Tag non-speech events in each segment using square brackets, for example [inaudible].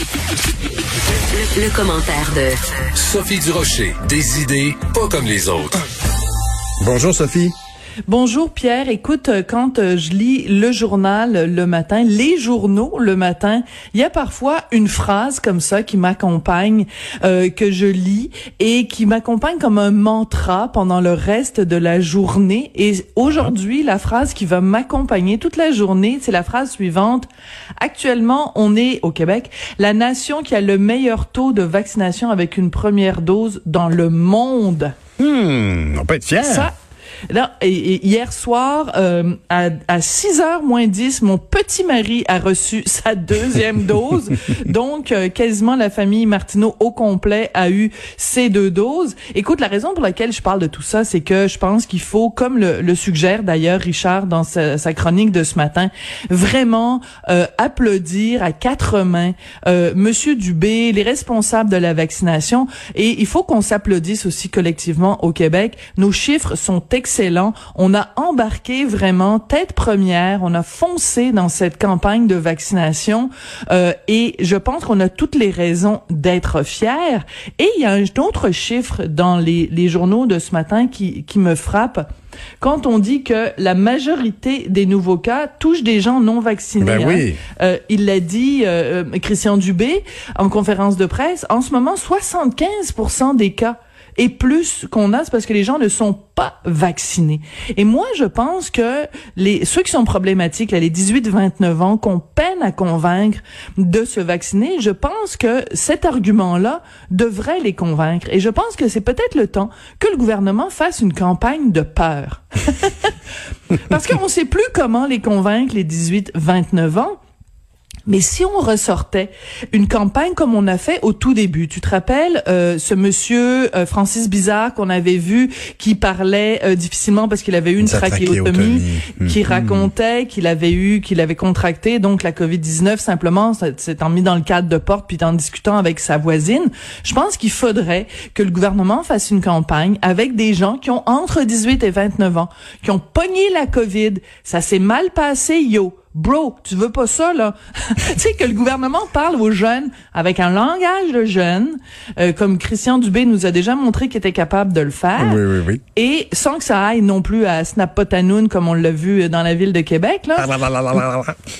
Le, le commentaire de Sophie Durocher, des idées pas comme les autres. Bonjour Sophie. Bonjour Pierre, écoute, euh, quand euh, je lis le journal le matin, les journaux le matin, il y a parfois une phrase comme ça qui m'accompagne, euh, que je lis et qui m'accompagne comme un mantra pendant le reste de la journée. Et aujourd'hui, la phrase qui va m'accompagner toute la journée, c'est la phrase suivante. Actuellement, on est au Québec la nation qui a le meilleur taux de vaccination avec une première dose dans le monde. Hmm, on peut être fier. Ça, Là, et, et hier soir, euh, à, à 6h moins 10, mon petit mari a reçu [laughs] sa deuxième dose. Donc, euh, quasiment la famille Martineau au complet a eu ses deux doses. Écoute, la raison pour laquelle je parle de tout ça, c'est que je pense qu'il faut, comme le, le suggère d'ailleurs Richard dans sa, chronique de ce matin, vraiment euh, applaudir à quatre mains euh, Monsieur Dubé, les responsables de la vaccination. Et il faut qu'on s'applaudisse aussi collectivement au Québec. Nos chiffres sont excellent. On a embarqué vraiment tête première. On a foncé dans cette campagne de vaccination euh, et je pense qu'on a toutes les raisons d'être fiers. Et il y a un autre chiffre dans les, les journaux de ce matin qui, qui me frappe quand on dit que la majorité des nouveaux cas touchent des gens non vaccinés. Ben oui. hein. euh, il l'a dit euh, Christian Dubé en conférence de presse. En ce moment, 75% des cas et plus qu'on a, c'est parce que les gens ne sont pas vaccinés. Et moi, je pense que les ceux qui sont problématiques, là, les 18-29 ans, qu'on peine à convaincre de se vacciner, je pense que cet argument-là devrait les convaincre. Et je pense que c'est peut-être le temps que le gouvernement fasse une campagne de peur. [laughs] parce qu'on ne sait plus comment les convaincre, les 18-29 ans. Mais si on ressortait une campagne comme on a fait au tout début, tu te rappelles euh, ce monsieur euh, Francis Bizarre qu'on avait vu qui parlait euh, difficilement parce qu'il avait eu une trachéotomie, qui Mhm. racontait qu'il avait eu, qu'il avait contracté donc la Covid-19 simplement s'étant mis dans le cadre de porte puis en discutant avec sa voisine. Je pense qu'il faudrait que le gouvernement fasse une campagne avec des gens qui ont entre 18 et 29 ans, qui ont pogné la Covid, ça s'est mal passé, yo. Bro, tu veux pas ça, là? [laughs] tu sais, que le gouvernement parle aux jeunes avec un langage de jeunes, euh, comme Christian Dubé nous a déjà montré qu'il était capable de le faire. Oui, oui, oui. Et sans que ça aille non plus à Snapotanoun, comme on l'a vu dans la ville de Québec, là.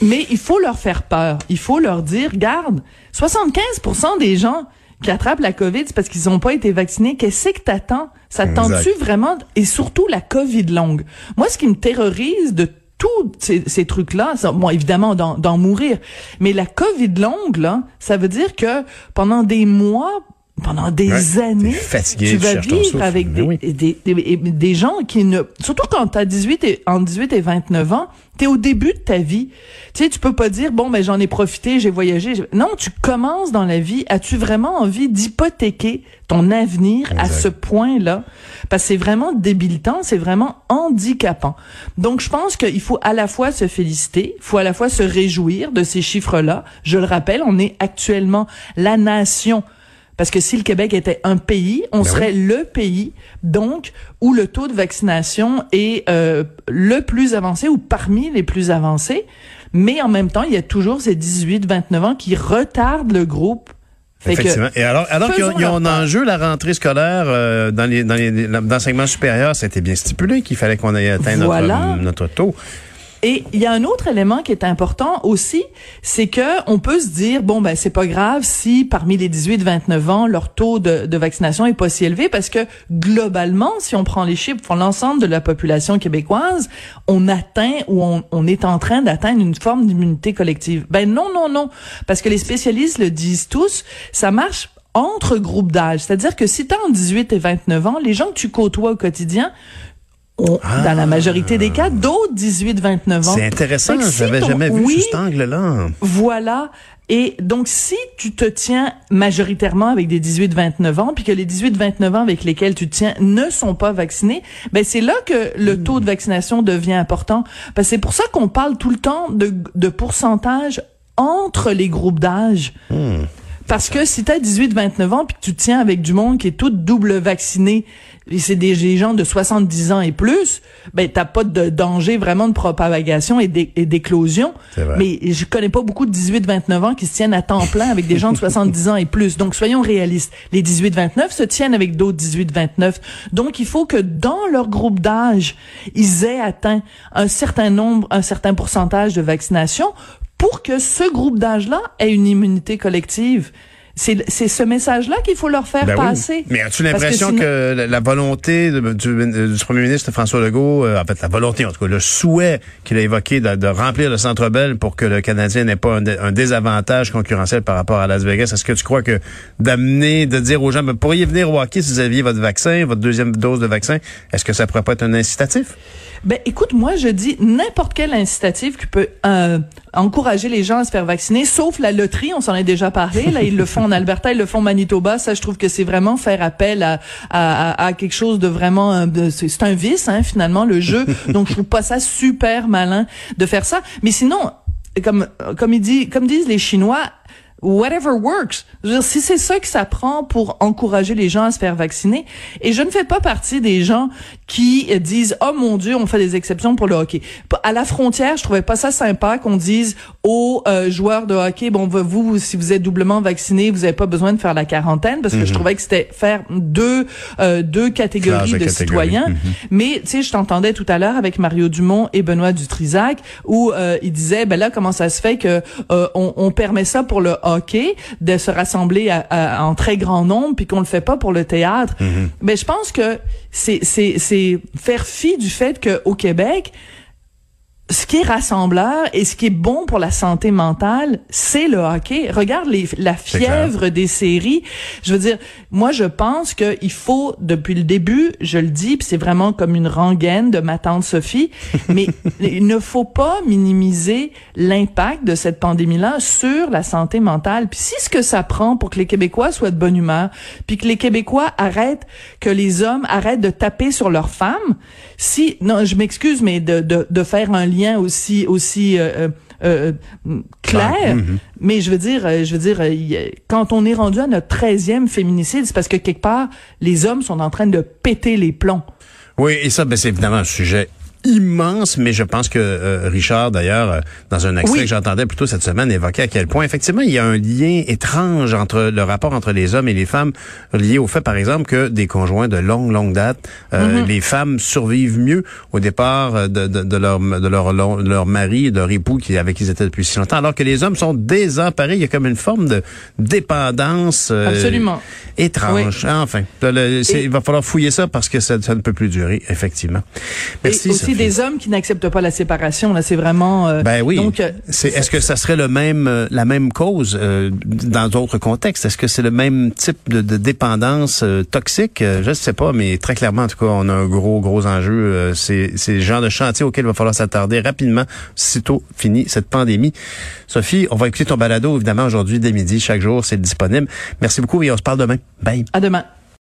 Mais il faut leur faire peur. Il faut leur dire, garde, 75% des gens qui attrapent la COVID, c'est parce qu'ils n'ont pas été vaccinés. Qu'est-ce que t'attends? Ça tente-tu vraiment? Et surtout la COVID longue. Moi, ce qui me terrorise de tous ces, ces trucs-là, bon, évidemment, d'en mourir, mais la COVID longue, là, ça veut dire que pendant des mois, pendant des Ouais, années, fatigué, tu tu vas vivre souffle. avec Mais des, oui. des, des, des gens qui ne... Surtout quand t'as 18 et, entre 18 et 29 ans, t'es au début de ta vie. Tu sais, tu peux pas dire, bon, ben j'en ai profité, j'ai voyagé. Non, tu commences dans la vie. As-tu vraiment envie d'hypothéquer ton avenir à ce point-là? Parce que c'est vraiment débilitant, c'est vraiment handicapant. Donc, je pense qu'il faut à la fois se féliciter, il faut à la fois se réjouir de ces chiffres-là. Je le rappelle, on est actuellement la nation parce que si le Québec était un pays, on Ben serait le pays, donc, où le taux de vaccination est euh, le plus avancé ou parmi les plus avancés. Mais en même temps, il y a toujours ces 18-29 ans qui retardent le groupe. Fait Effectivement. Et alors, alors ont en leur part. enjeu la rentrée scolaire euh, dans les dans les l'enseignement supérieur, c'était bien stipulé qu'il fallait qu'on ait atteint Voilà. notre, notre taux. Et il y a un autre élément qui est important aussi, c'est que on peut se dire bon ben c'est pas grave si parmi les 18-29 ans leur taux de, vaccination est pas si élevé parce que globalement si on prend les chiffres pour l'ensemble de la population québécoise, on atteint ou on, est en train d'atteindre une forme d'immunité collective. Ben non non non parce que les spécialistes le disent tous, ça marche entre groupes d'âge, c'est-à-dire que si tu as entre 18 et 29 ans, les gens que tu côtoies au quotidien ont, dans la majorité des cas, d'autres 18-29 ans. C'est intéressant, si j'avais jamais vu oui, cet angle-là. Voilà. Et donc, si tu te tiens majoritairement avec des 18-29 ans, puis que les 18-29 ans avec lesquels tu te tiens ne sont pas vaccinés, ben c'est là que le taux de vaccination devient important. Parce que c'est pour ça qu'on parle tout le temps de, de pourcentage entre les groupes d'âge. Parce que si tu as 18-29 ans puis que tu te tiens avec du monde qui est tout double vacciné, et c'est des, des gens de 70 ans et plus, ben t'as pas de danger vraiment de propagation et d'é- et d'éclosion. Mais je connais pas beaucoup de 18-29 ans qui se tiennent à temps plein avec des gens de [laughs] 70 ans et plus. Donc soyons réalistes. Les 18-29 se tiennent avec d'autres 18-29. Donc il faut que dans leur groupe d'âge, ils aient atteint un certain nombre, un certain pourcentage de vaccination pour que ce groupe d'âge-là ait une immunité collective. C'est c'est ce message-là qu'il faut leur faire Ben oui. passer. Mais as-tu que l'impression que, la, la volonté de- du, du premier ministre François Legault, euh, en fait la volonté, en tout cas le souhait qu'il a évoqué de, de remplir le Centre Bell pour que le Canadien n'ait pas un désavantage concurrentiel par rapport à Las Vegas, est-ce que tu crois que d'amener, de dire aux gens, ben, pourriez venir au hockey si vous aviez votre vaccin, votre deuxième dose de vaccin, est-ce que ça pourrait pas être un incitatif? Ben, écoute, moi, je dis n'importe quel incitatif qui peut euh, encourager les gens à se faire vacciner, sauf la loterie, on s'en a déjà parlé. Là, ils le font en Alberta, ils le font en Manitoba. Ça, je trouve que c'est vraiment faire appel à, à, à- quelque chose de vraiment... euh, c'est un vice, hein, finalement, le jeu. Donc, je trouve pas ça super malin de faire ça. Mais sinon, comme, comme, il dit, comme disent les Chinois, whatever works. Je veux dire, si c'est ça que ça prend pour encourager les gens à se faire vacciner, et je ne fais pas partie des gens qui disent oh mon Dieu, on fait des exceptions pour le hockey. À la frontière, je trouvais pas ça sympa qu'on dise aux euh, joueurs de hockey bon vous si vous êtes doublement vacciné, vous avez pas besoin de faire la quarantaine parce que je trouvais que c'était faire deux euh, deux catégories de de, catégories. citoyens. Mais tu sais, je t'entendais tout à l'heure avec Mario Dumont et Benoît Dutrisac où euh, ils disaient ben là comment ça se fait que euh, on, on permet ça pour le hockey de se rassembler à- à- en très grand nombre puis qu'on le fait pas pour le théâtre. Ben je pense que c'est faire fi du fait que au Québec qui est rassembleur et ce qui est bon pour la santé mentale, c'est le hockey. Regarde les, la fièvre des séries. Je veux dire, moi, je pense qu'il faut, depuis le début, je le dis, puis c'est vraiment comme une rengaine de ma tante Sophie, [laughs] mais il ne faut pas minimiser l'impact de cette pandémie-là sur la santé mentale. Puis si ce que ça prend pour que les Québécois soient de bonne humeur, puis que les Québécois arrêtent, que les hommes arrêtent de taper sur leurs femmes, si, non, je m'excuse, mais de, de, de faire un lien aussi, aussi, euh, euh, euh, clair, mais je veux dire, je veux dire, quand on est rendu à notre 13e féminicide, c'est parce que quelque part, les hommes sont en train de péter les plombs. Oui, et ça, ben, c'est évidemment un sujet immense, mais je pense que euh, Richard, d'ailleurs, euh, dans un extrait Oui. que j'entendais plus tôt cette semaine, évoquait à quel point, effectivement, il y a un lien étrange entre le rapport entre les hommes et les femmes, lié au fait, par exemple, que des conjoints de longue, longue date, euh, les femmes survivent mieux au départ de, de, de leur de leur, leur mari, de leur époux qui avec qui ils étaient depuis si longtemps, alors que les hommes sont désemparés. Il y a comme une forme de dépendance euh, Absolument. étrange. Enfin, le- Et- il va falloir fouiller ça parce que ça, ça ne peut plus durer, effectivement. Merci. Aussi des hommes qui n'acceptent pas la séparation. Là, c'est vraiment. euh, Ben oui. Donc, euh, c'est, est-ce que ça serait le même, euh, la même cause euh, dans d'autres contextes? Est-ce que c'est le même type de, de dépendance euh, toxique? Je ne sais pas, mais très clairement, en tout cas, on a un gros, gros enjeu. Euh, c'est, c'est le genre de chantier auquel il va falloir s'attarder rapidement, sitôt fini cette pandémie. Sophie, on va écouter ton balado évidemment aujourd'hui dès midi, chaque jour, c'est disponible. Merci beaucoup et on se parle demain. Bye. à demain.